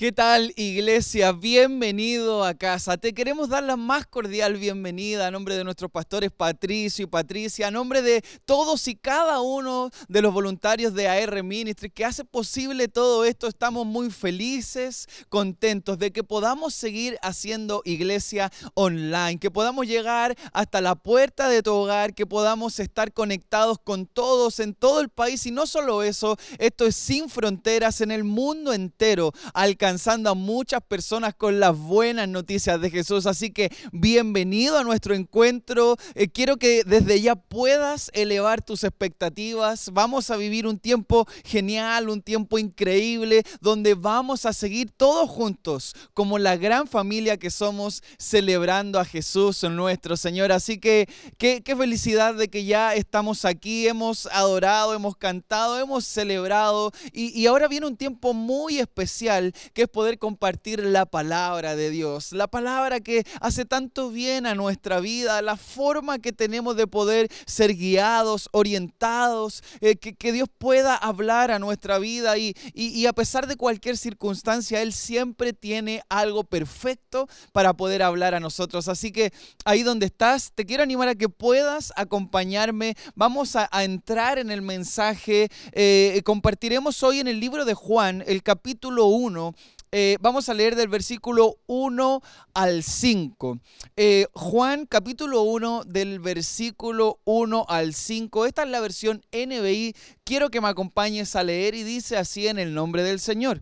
¿Qué tal iglesia? Bienvenido a casa. Te queremos dar la más cordial bienvenida a nombre de nuestros pastores Patricio y Patricia, a nombre de todos y cada uno de los voluntarios de AR Ministry que hace posible todo esto. Estamos muy felices, contentos de que podamos seguir haciendo iglesia online, que podamos llegar hasta la puerta de tu hogar, que podamos estar conectados con todos en todo el país y no solo eso, esto es sin fronteras en el mundo entero. Alcanzando a muchas personas con las buenas noticias de Jesús. Así que bienvenido a nuestro encuentro. Eh, quiero que desde ya puedas elevar tus expectativas. Vamos a vivir un tiempo genial, un tiempo increíble, donde vamos a seguir todos juntos como la gran familia que somos celebrando a Jesús nuestro Señor. Así que qué, felicidad de que ya estamos aquí, hemos adorado, hemos cantado, hemos celebrado y ahora viene un tiempo muy especial que es poder compartir la palabra de Dios, la palabra que hace tanto bien a nuestra vida, la forma que tenemos de poder ser guiados, orientados, eh, que, Dios pueda hablar a nuestra vida y, y a pesar de cualquier circunstancia, Él siempre tiene algo perfecto para poder hablar a nosotros. Así que ahí donde estás, te quiero animar a que puedas acompañarme. Vamos a, entrar en el mensaje. Eh, compartiremos hoy en el libro de Juan, el capítulo 1, eh, vamos a leer del versículo 1 al 5. Eh, Juan capítulo 1 del versículo 1 al 5. Esta es la versión NBI. Quiero que me acompañes a leer y dice así en el nombre del Señor.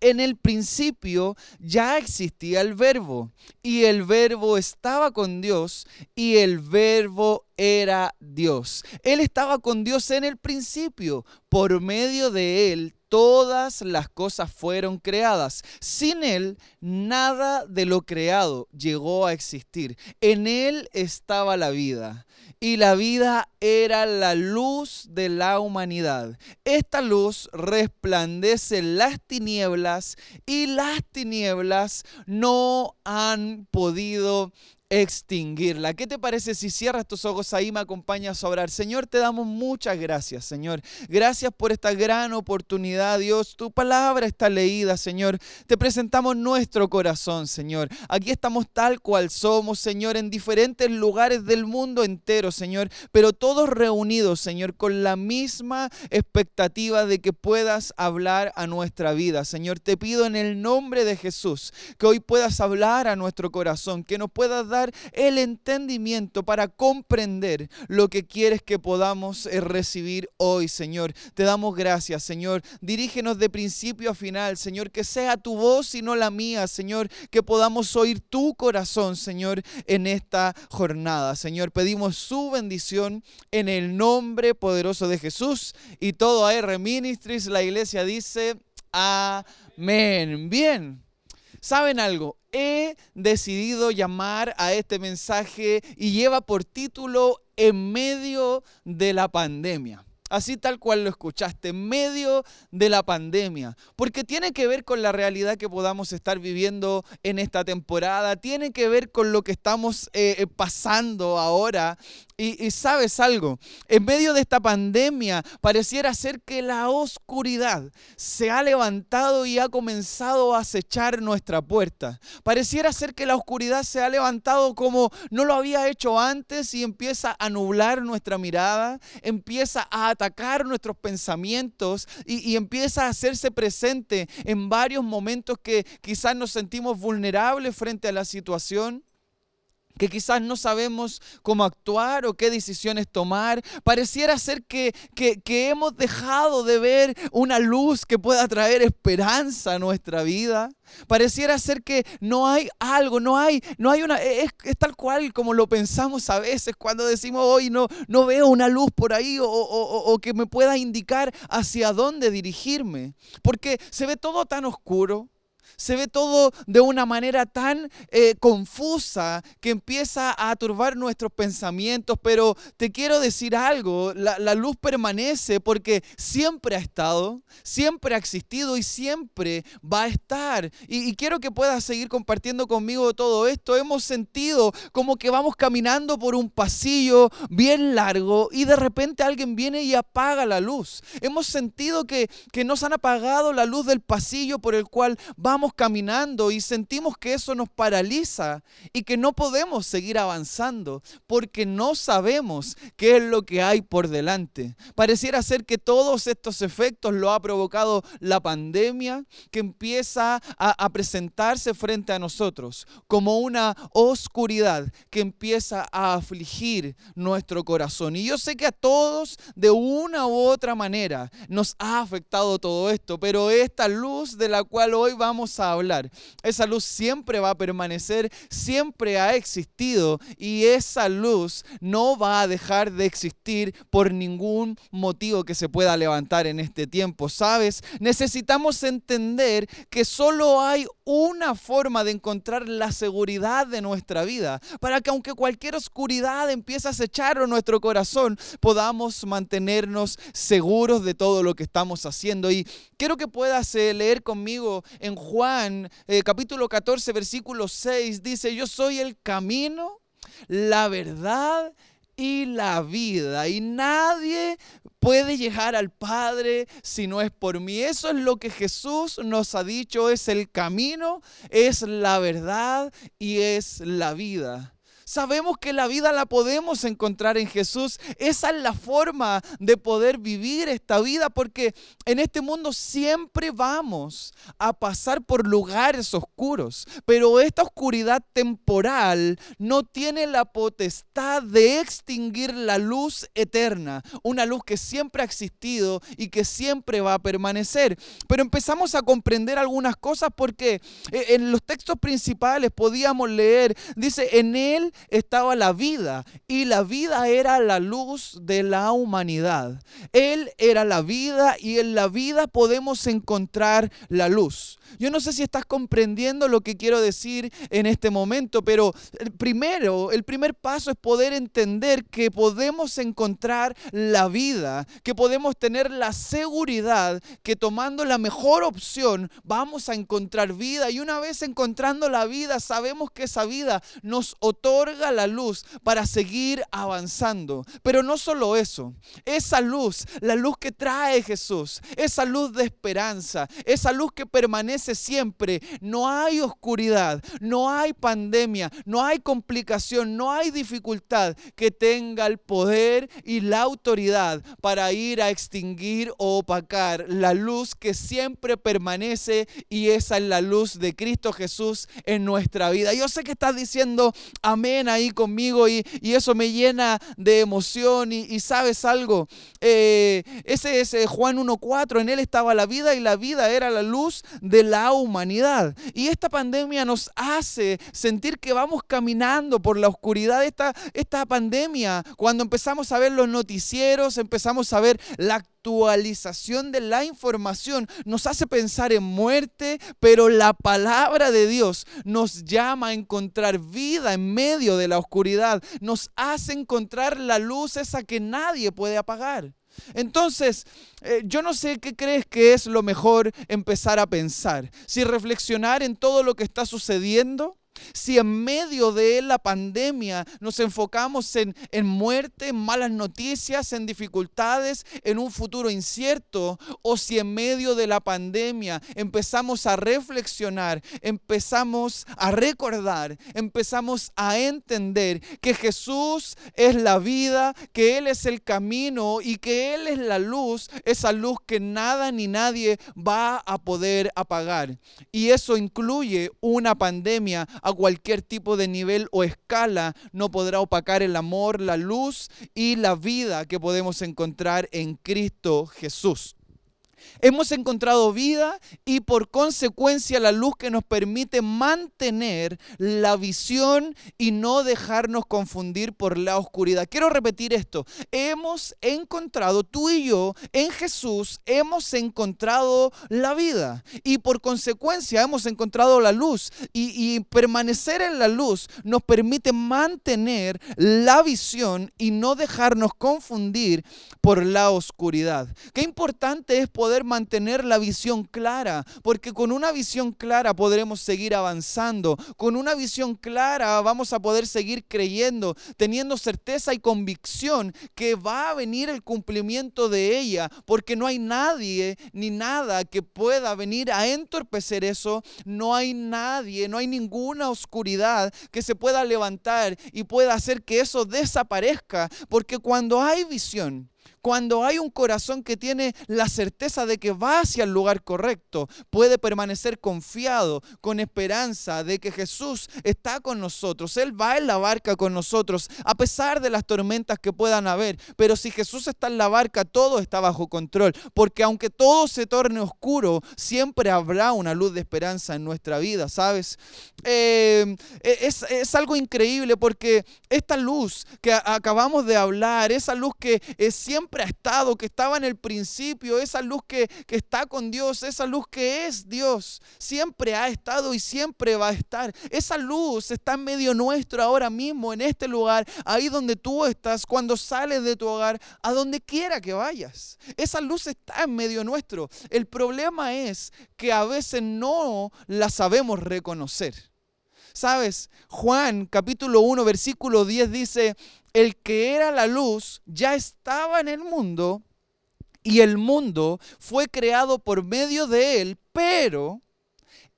En el principio ya existía el verbo y el verbo estaba con Dios y el verbo era Dios. Él estaba con Dios en el principio. Por medio de él todas las cosas fueron creadas. Sin Él, nada de lo creado llegó a existir. En Él estaba la vida. Y la vida era la luz de la humanidad. Esta luz resplandece las tinieblas y las tinieblas no han podido extinguirla. ¿Qué te parece si cierras tus ojos ahí me acompañas a orar? Señor, te damos muchas gracias, Señor. Gracias por esta gran oportunidad, Dios. Tu palabra está leída, Señor. Te presentamos nuestro corazón, Señor. Aquí estamos tal cual somos, Señor, en diferentes lugares del mundo entero, Señor, pero todos reunidos, Señor, con la misma expectativa de que puedas hablar a nuestra vida. Señor, te pido en el nombre de Jesús que hoy puedas hablar a nuestro corazón, que nos puedas dar el entendimiento para comprender lo que quieres que podamos eh, recibir hoy, Señor. Te damos gracias, Señor. Dirígenos de principio a final, Señor, que sea tu voz y no la mía, Señor, que podamos oír tu corazón, Señor, en esta jornada. Señor, pedimos su bendición en el nombre poderoso de Jesús y todo AR Ministries, la iglesia dice, amén. Bien. ¿Saben algo? He decidido llamar a este mensaje y lleva por título En medio de la pandemia. Así tal cual lo escuchaste, en medio de la pandemia. Porque tiene que ver con la realidad que podamos estar viviendo en esta temporada, tiene que ver con lo que estamos eh, eh, pasando ahora y, sabes algo, en medio de esta pandemia pareciera ser que la oscuridad se ha levantado y ha comenzado a acechar nuestra puerta. Pareciera ser que la oscuridad se ha levantado como no lo había hecho antes y empieza a nublar nuestra mirada, empieza a atacar nuestros pensamientos y, y empieza a hacerse presente en varios momentos que quizás nos sentimos vulnerables frente a la situación que quizás no sabemos cómo actuar o qué decisiones tomar. Pareciera ser que, que, hemos dejado de ver una luz que pueda traer esperanza a nuestra vida. Pareciera ser que no hay algo, no hay, no hay una, es, tal cual como lo pensamos a veces cuando decimos hoy no, no veo una luz por ahí o, o que me pueda indicar hacia dónde dirigirme. Porque se ve todo tan oscuro se ve todo de una manera tan eh, confusa que empieza a turbar nuestros pensamientos, pero te quiero decir algo, la, luz permanece porque siempre ha estado, siempre ha existido y siempre va a estar. Y, y quiero que puedas seguir compartiendo conmigo todo esto. Hemos sentido como que vamos caminando por un pasillo bien largo y de repente alguien viene y apaga la luz. Hemos sentido que, que nos han apagado la luz del pasillo por el cual vamos vamos caminando y sentimos que eso nos paraliza y que no podemos seguir avanzando porque no sabemos qué es lo que hay por delante. Pareciera ser que todos estos efectos lo ha provocado la pandemia que empieza a, presentarse frente a nosotros como una oscuridad que empieza a afligir nuestro corazón. Y yo sé que a todos de una u otra manera nos ha afectado todo esto, pero esta luz de la cual hoy vamos a hablar, esa luz siempre va a permanecer, siempre ha existido y esa luz no va a dejar de existir por ningún motivo que se pueda levantar en este tiempo. ¿Sabes? Necesitamos entender que solo hay una forma de encontrar la seguridad de nuestra vida, para que aunque cualquier oscuridad empiece a acechar nuestro corazón, podamos mantenernos seguros de todo lo que estamos haciendo. Y quiero que puedas eh, leer conmigo en Juan eh, capítulo 14, versículo 6, dice, yo soy el camino, la verdad y la vida. Y nadie puede llegar al Padre si no es por mí. Eso es lo que Jesús nos ha dicho, es el camino, es la verdad y es la vida. Sabemos que la vida la podemos encontrar en Jesús. Esa es la forma de poder vivir esta vida porque en este mundo siempre vamos a pasar por lugares oscuros. Pero esta oscuridad temporal no tiene la potestad de extinguir la luz eterna. Una luz que siempre ha existido y que siempre va a permanecer. Pero empezamos a comprender algunas cosas porque eh, en los textos principales podíamos leer, dice, en él estaba la vida y la vida era la luz de la humanidad. Él era la vida y en la vida podemos encontrar la luz. Yo no sé si estás comprendiendo lo que quiero decir en este momento, pero primero, el primer paso es poder entender que podemos encontrar la vida, que podemos tener la seguridad que tomando la mejor opción vamos a encontrar vida y una vez encontrando la vida sabemos que esa vida nos otorga la luz para seguir avanzando. Pero no solo eso, esa luz, la luz que trae Jesús, esa luz de esperanza, esa luz que permanece siempre, no hay oscuridad, no hay pandemia, no hay complicación, no hay dificultad que tenga el poder y la autoridad para ir a extinguir o opacar la luz que siempre permanece y esa es la luz de Cristo Jesús en nuestra vida. Yo sé que estás diciendo amén ahí conmigo y, eso me llena de emoción. Y, sabes algo, eh, ese es eh, Juan 1.4, en él estaba la vida y la vida era la luz de la humanidad. Y esta pandemia nos hace sentir que vamos caminando por la oscuridad de esta, esta pandemia. Cuando empezamos a ver los noticieros, empezamos a ver la actualización de la información nos hace pensar en muerte, pero la palabra de Dios nos llama a encontrar vida en medio de la oscuridad, nos hace encontrar la luz esa que nadie puede apagar. Entonces, eh, yo no sé qué crees que es lo mejor empezar a pensar. Si reflexionar en todo lo que está sucediendo si en medio de la pandemia nos enfocamos en, en muerte, en malas noticias, en dificultades, en un futuro incierto, o si en medio de la pandemia empezamos a reflexionar, empezamos a recordar, empezamos a entender que Jesús es la vida, que Él es el camino y que Él es la luz, esa luz que nada ni nadie va a poder apagar. Y eso incluye una pandemia a cualquier tipo de nivel o escala no podrá opacar el amor, la luz y la vida que podemos encontrar en Cristo Jesús. Hemos encontrado vida y por consecuencia la luz que nos permite mantener la visión y no dejarnos confundir por la oscuridad. Quiero repetir esto. Hemos encontrado, tú y yo, en Jesús, hemos encontrado la vida y por consecuencia hemos encontrado la luz y, permanecer en la luz nos permite mantener la visión y no dejarnos confundir por la oscuridad. Qué importante es poder mantener la visión clara, porque con una visión clara podremos seguir avanzando, con una visión clara vamos a poder seguir creyendo, teniendo certeza y convicción que va a venir el cumplimiento de ella, porque no hay nadie ni nada que pueda venir a entorpecer eso, no hay nadie, no hay ninguna oscuridad que se pueda levantar y pueda hacer que eso desaparezca, porque cuando hay visión, cuando hay un corazón que tiene la certeza de que va hacia el lugar correcto, puede permanecer confiado, con esperanza de que Jesús está con nosotros. Él va en la barca con nosotros, a pesar de las tormentas que puedan haber. Pero si Jesús está en la barca, todo está bajo control. Porque aunque todo se torne oscuro, siempre habrá una luz de esperanza en nuestra vida, ¿sabes? Eh, es, es, algo increíble porque esta luz que acabamos de hablar, esa luz que es siempre ha estado, que estaba en el principio, esa luz que, que está con Dios, esa luz que es Dios, siempre ha estado y siempre va a estar. Esa luz está en medio nuestro ahora mismo, en este lugar, ahí donde tú estás, cuando sales de tu hogar, a donde quiera que vayas. Esa luz está en medio nuestro. El problema es que a veces no la sabemos reconocer. Sabes, Juan capítulo 1 versículo 10 dice, el que era la luz ya estaba en el mundo y el mundo fue creado por medio de él, pero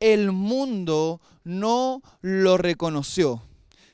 el mundo no lo reconoció.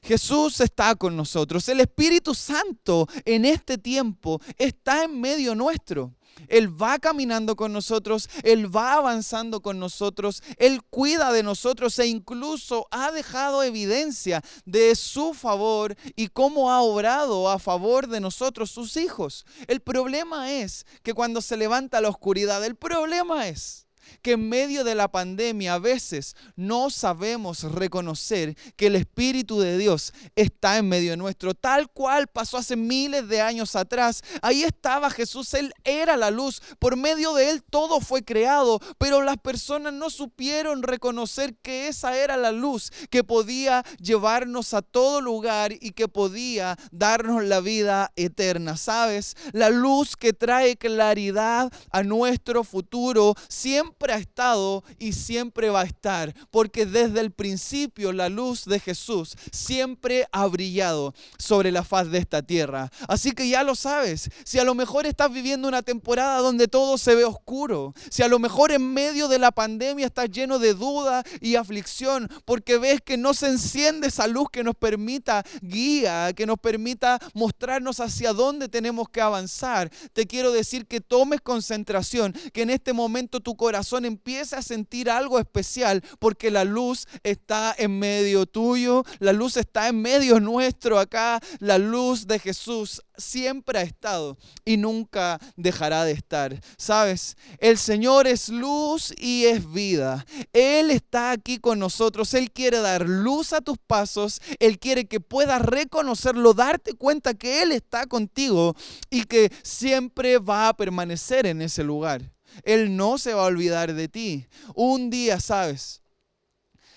Jesús está con nosotros. El Espíritu Santo en este tiempo está en medio nuestro. Él va caminando con nosotros, Él va avanzando con nosotros, Él cuida de nosotros e incluso ha dejado evidencia de su favor y cómo ha obrado a favor de nosotros, sus hijos. El problema es que cuando se levanta la oscuridad, el problema es que en medio de la pandemia a veces no sabemos reconocer que el Espíritu de Dios está en medio nuestro, tal cual pasó hace miles de años atrás. Ahí estaba Jesús, Él era la luz, por medio de Él todo fue creado, pero las personas no supieron reconocer que esa era la luz que podía llevarnos a todo lugar y que podía darnos la vida eterna. ¿Sabes? La luz que trae claridad a nuestro futuro siempre ha estado y siempre va a estar, porque desde el principio la luz de Jesús siempre ha brillado sobre la faz de esta tierra. Así que ya lo sabes, si a lo mejor estás viviendo una temporada donde todo se ve oscuro, si a lo mejor en medio de la pandemia estás lleno de duda y aflicción, porque ves que no se enciende esa luz que nos permita guía, que nos permita mostrarnos hacia dónde tenemos que avanzar, te quiero decir que tomes concentración, que en este momento tu corazón empieza a sentir algo especial porque la luz está en medio tuyo, la luz está en medio nuestro acá, la luz de Jesús siempre ha estado y nunca dejará de estar. ¿Sabes? El Señor es luz y es vida. Él está aquí con nosotros. Él quiere dar luz a tus pasos. Él quiere que puedas reconocerlo, darte cuenta que Él está contigo y que siempre va a permanecer en ese lugar. Él no se va a olvidar de ti. Un día, ¿sabes?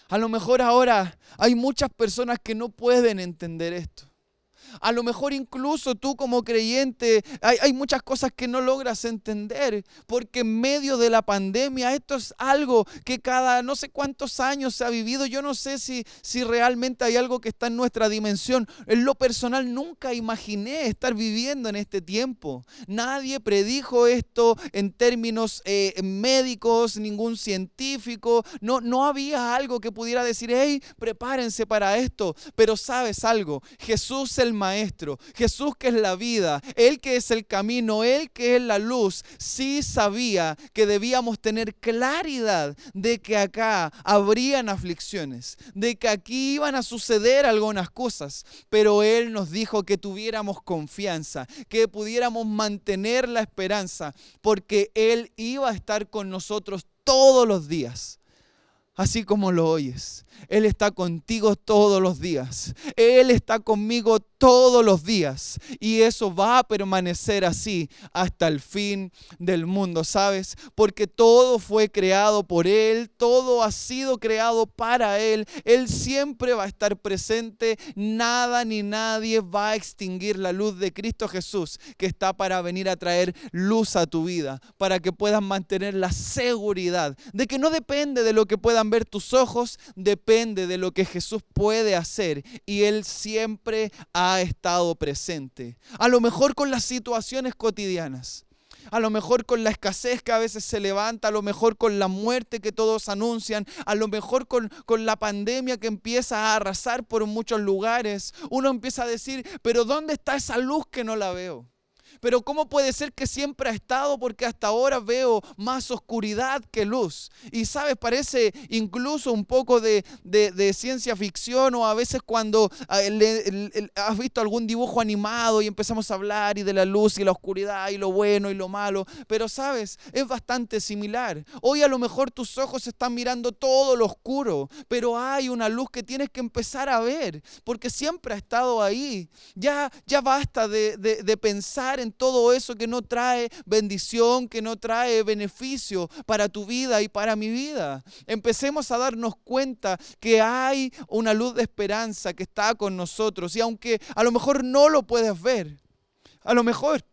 A lo mejor ahora hay muchas personas que no pueden entender esto. A lo mejor incluso tú como creyente hay, muchas cosas que no logras entender porque en medio de la pandemia esto es algo que cada no sé cuántos años se ha vivido. Yo no sé si, si realmente hay algo que está en nuestra dimensión. En lo personal nunca imaginé estar viviendo en este tiempo. Nadie predijo esto en términos eh, médicos, ningún científico. No, no había algo que pudiera decir, hey, prepárense para esto. Pero sabes algo, Jesús el Maestro, Jesús que es la vida, Él que es el camino, Él que es la luz, sí sabía que debíamos tener claridad de que acá habrían aflicciones, de que aquí iban a suceder algunas cosas, pero Él nos dijo que tuviéramos confianza, que pudiéramos mantener la esperanza, porque Él iba a estar con nosotros todos los días así como lo oyes. Él está contigo todos los días. Él está conmigo todos los días. Y eso va a permanecer así hasta el fin del mundo, ¿sabes? Porque todo fue creado por Él, todo ha sido creado para Él. Él siempre va a estar presente. Nada ni nadie va a extinguir la luz de Cristo Jesús que está para venir a traer luz a tu vida, para que puedas mantener la seguridad de que no depende de lo que puedan ver tus ojos, depende de lo que Jesús puede hacer. Y Él siempre ha estado presente. A lo mejor con las situaciones cotidianas a lo mejor con la escasez que a veces se levanta, a lo mejor con la muerte que todos anuncian, a lo mejor con, con, la pandemia que empieza a arrasar por muchos lugares. Uno empieza a decir, pero ¿dónde está esa luz que no la veo? Pero ¿cómo puede ser que siempre ha estado? Porque hasta ahora veo más oscuridad que luz. Y sabes, parece incluso un poco de, ciencia ficción o a veces cuando ah, has visto algún dibujo animado y empezamos a hablar y de la luz y la oscuridad y lo bueno y lo malo. Pero sabes, es bastante similar. Hoy a lo mejor tus ojos están mirando todo lo oscuro, pero hay una luz que tienes que empezar a ver porque siempre ha estado ahí. Ya, ya basta de, de pensar en todo eso que no trae bendición, que no trae beneficio para tu vida y para mi vida. Empecemos a darnos cuenta que hay una luz de esperanza que está con nosotros y aunque a lo mejor no lo puedes ver, a lo mejor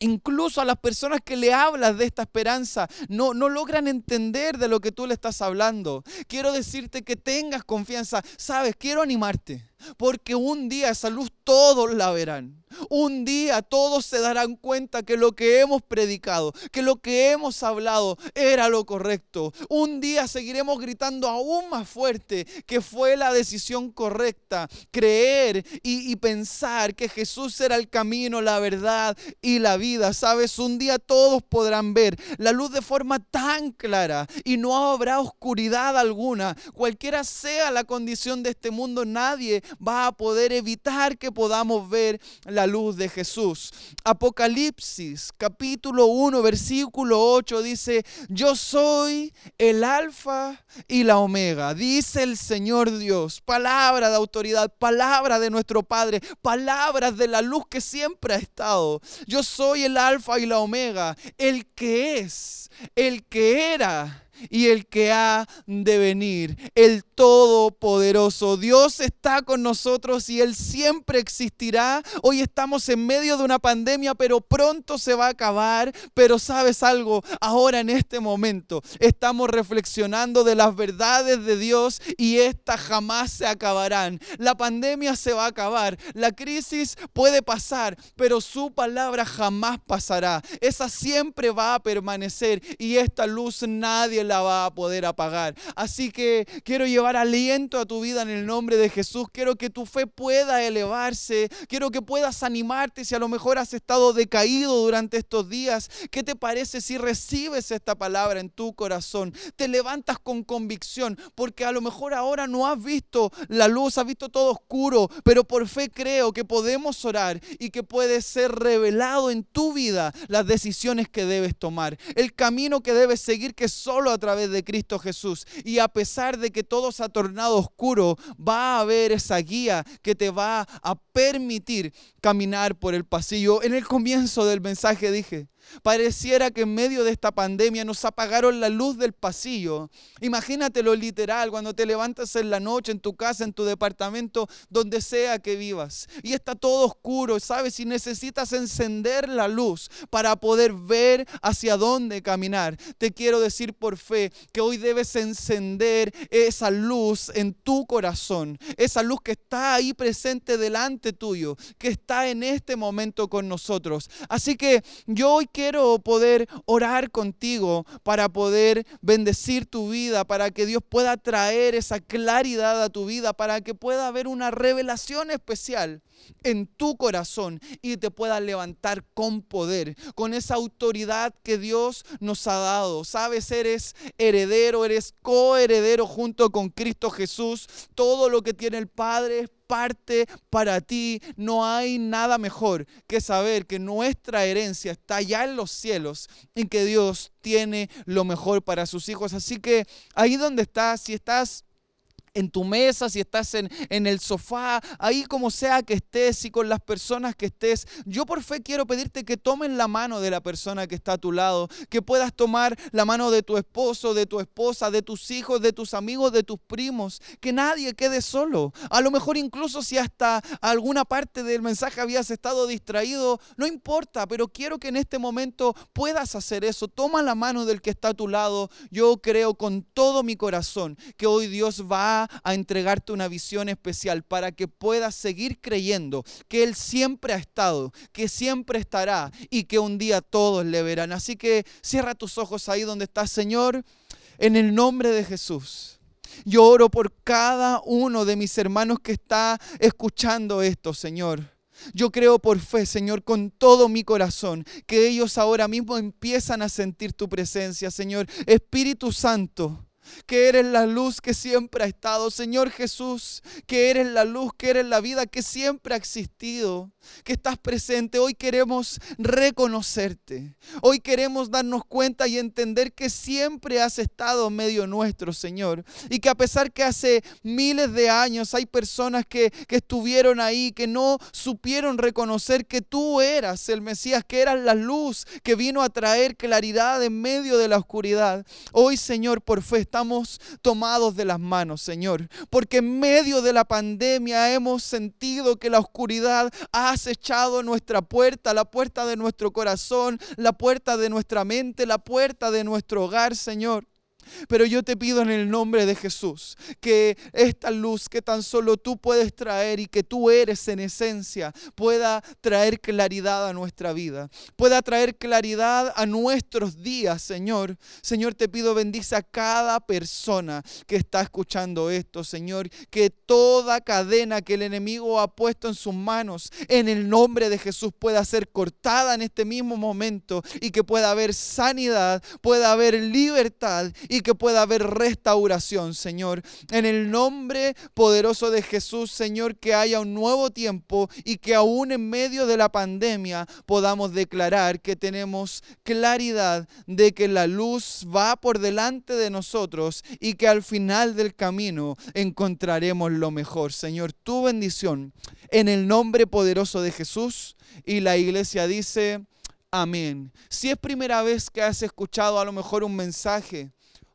Incluso a las personas que le hablas de esta esperanza no, no logran entender de lo que tú le estás hablando. Quiero decirte que tengas confianza. Sabes, quiero animarte. Porque un día esa luz todos la verán. Un día todos se darán cuenta que lo que hemos predicado, que lo que hemos hablado era lo correcto. Un día seguiremos gritando aún más fuerte que fue la decisión correcta. Creer y, y pensar que Jesús era el camino, la verdad y la vida. Sabes, un día todos podrán ver la luz de forma tan clara y no habrá oscuridad alguna. Cualquiera sea la condición de este mundo, nadie va a poder evitar que podamos ver la luz de Jesús. Apocalipsis capítulo 1 versículo 8 dice, yo soy el alfa y la omega, dice el Señor Dios, palabra de autoridad, palabra de nuestro Padre, palabras de la luz que siempre ha estado. Yo soy el alfa y la omega, el que es, el que era y el que ha de venir, el Todopoderoso. Dios está con nosotros y Él siempre existirá. Hoy estamos en medio de una pandemia, pero pronto se va a acabar. Pero sabes algo, ahora en este momento estamos reflexionando de las verdades de Dios y estas jamás se acabarán. La pandemia se va a acabar, la crisis puede pasar, pero su palabra jamás pasará. Esa siempre va a permanecer y esta luz nadie la va a poder apagar. Así que quiero llevar aliento a tu vida en el nombre de Jesús. Quiero que tu fe pueda elevarse. Quiero que puedas animarte si a lo mejor has estado decaído durante estos días. ¿Qué te parece si recibes esta palabra en tu corazón? Te levantas con convicción porque a lo mejor ahora no has visto la luz, has visto todo oscuro, pero por fe creo que podemos orar y que puede ser revelado en tu vida las decisiones que debes tomar, el camino que debes seguir que solo a través de Cristo Jesús. Y a pesar de que todo se ha tornado oscuro, va a haber esa guía que te va a permitir caminar por el pasillo. En el comienzo del mensaje dije, Pareciera que en medio de esta pandemia nos apagaron la luz del pasillo. Imagínatelo literal, cuando te levantas en la noche, en tu casa, en tu departamento, donde sea que vivas. Y está todo oscuro, ¿sabes? Y necesitas encender la luz para poder ver hacia dónde caminar. Te quiero decir por fe que hoy debes encender esa luz en tu corazón. Esa luz que está ahí presente delante tuyo, que está en este momento con nosotros. Así que yo hoy quiero poder orar contigo para poder bendecir tu vida, para que Dios pueda traer esa claridad a tu vida, para que pueda haber una revelación especial en tu corazón y te pueda levantar con poder, con esa autoridad que Dios nos ha dado. Sabes, eres heredero, eres coheredero junto con Cristo Jesús. Todo lo que tiene el Padre es parte para ti. No hay nada mejor que saber que nuestra herencia está ya en los cielos y que Dios tiene lo mejor para sus hijos. Así que ahí donde estás, si estás en tu mesa, si estás en, en, el sofá, ahí como sea que estés y con las personas que estés, yo por fe quiero pedirte que tomen la mano de la persona que está a tu lado, que puedas tomar la mano de tu esposo, de tu esposa, de tus hijos, de tus amigos, de tus primos, que nadie quede solo. A lo mejor incluso si hasta alguna parte del mensaje habías estado distraído, no importa, pero quiero que en este momento puedas hacer eso. Toma la mano del que está a tu lado. Yo creo con todo mi corazón que hoy Dios va a entregarte una visión especial para que puedas seguir creyendo que Él siempre ha estado, que siempre estará y que un día todos le verán. Así que cierra tus ojos ahí donde estás, Señor, en el nombre de Jesús. Yo oro por cada uno de mis hermanos que está escuchando esto, Señor. Yo creo por fe, Señor, con todo mi corazón, que ellos ahora mismo empiezan a sentir tu presencia, Señor. Espíritu Santo, que eres la luz que siempre ha estado. Señor Jesús, que eres la luz, que eres la vida que siempre ha existido, que estás presente. Hoy queremos reconocerte. Hoy queremos darnos cuenta y entender que siempre has estado medio nuestro, Señor. Y que a pesar que hace miles de años hay personas que, que estuvieron ahí, que no supieron reconocer que tú eras el Mesías, que eras la luz que vino a traer claridad en medio de la oscuridad. Hoy, Señor, por fe estamos estamos tomados de las manos, Señor. Porque en medio de la pandemia hemos sentido que la oscuridad ha acechado nuestra puerta, la puerta de nuestro corazón, la puerta de nuestra mente, la puerta de nuestro hogar, Señor. Pero yo te pido en el nombre de Jesús que esta luz que tan solo tú puedes traer y que tú eres en esencia pueda traer claridad a nuestra vida, pueda traer claridad a nuestros días, Señor. Señor, te pido bendice a cada persona que está escuchando esto, Señor, que toda cadena que el enemigo ha puesto en sus manos, en el nombre de Jesús pueda ser cortada en este mismo momento y que pueda haber sanidad, pueda haber libertad y que pueda haber restauración, Señor. En el nombre poderoso de Jesús, Señor, que haya un nuevo tiempo y que aún en medio de la pandemia podamos declarar que tenemos claridad de que la luz va por delante de nosotros y que al final del camino encontraremos lo mejor. Señor, tu bendición en el nombre poderoso de Jesús. Y la iglesia dice, amén. Si es primera vez que has escuchado a lo mejor un mensaje,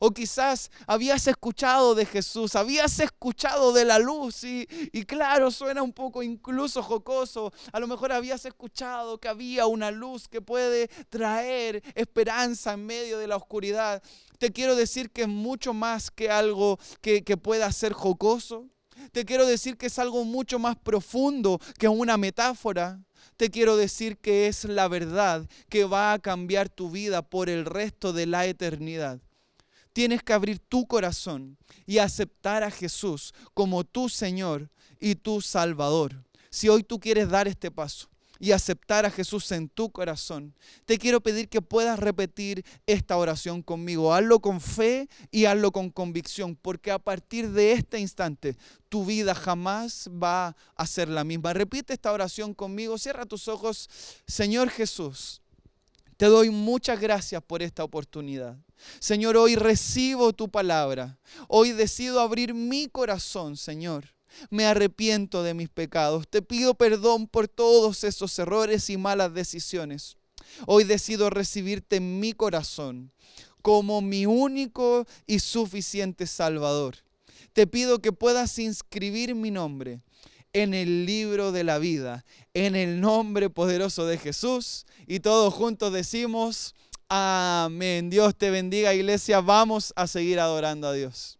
o quizás habías escuchado de Jesús, habías escuchado de la luz y, claro, suena un poco incluso jocoso. A lo mejor habías escuchado que había una luz que puede traer esperanza en medio de la oscuridad. Te quiero decir que es mucho más que algo que, que pueda ser jocoso. Te quiero decir que es algo mucho más profundo que una metáfora te quiero decir que es la verdad que va a cambiar tu vida por el resto de la eternidad tienes que abrir tu corazón y aceptar a Jesús como tu Señor y tu Salvador. Si hoy tú quieres dar este paso y aceptar a Jesús en tu corazón, te quiero pedir que puedas repetir esta oración conmigo. Hazlo con fe y hazlo con convicción, porque a partir de este instante tu vida jamás va a ser la misma. Repite esta oración conmigo, cierra tus ojos. Señor Jesús, te doy muchas gracias por esta oportunidad. Señor, hoy recibo tu palabra. Hoy decido abrir mi corazón, Señor. Me arrepiento de mis pecados. Te pido perdón por todos esos errores y malas decisiones. Hoy decido recibirte en mi corazón como mi único y suficiente Salvador. Te pido que puedas inscribir mi nombre en el libro de la vida, en el nombre poderoso de Jesús. Y todos juntos decimos, Amén. Dios te bendiga, iglesia. Vamos a seguir adorando a Dios.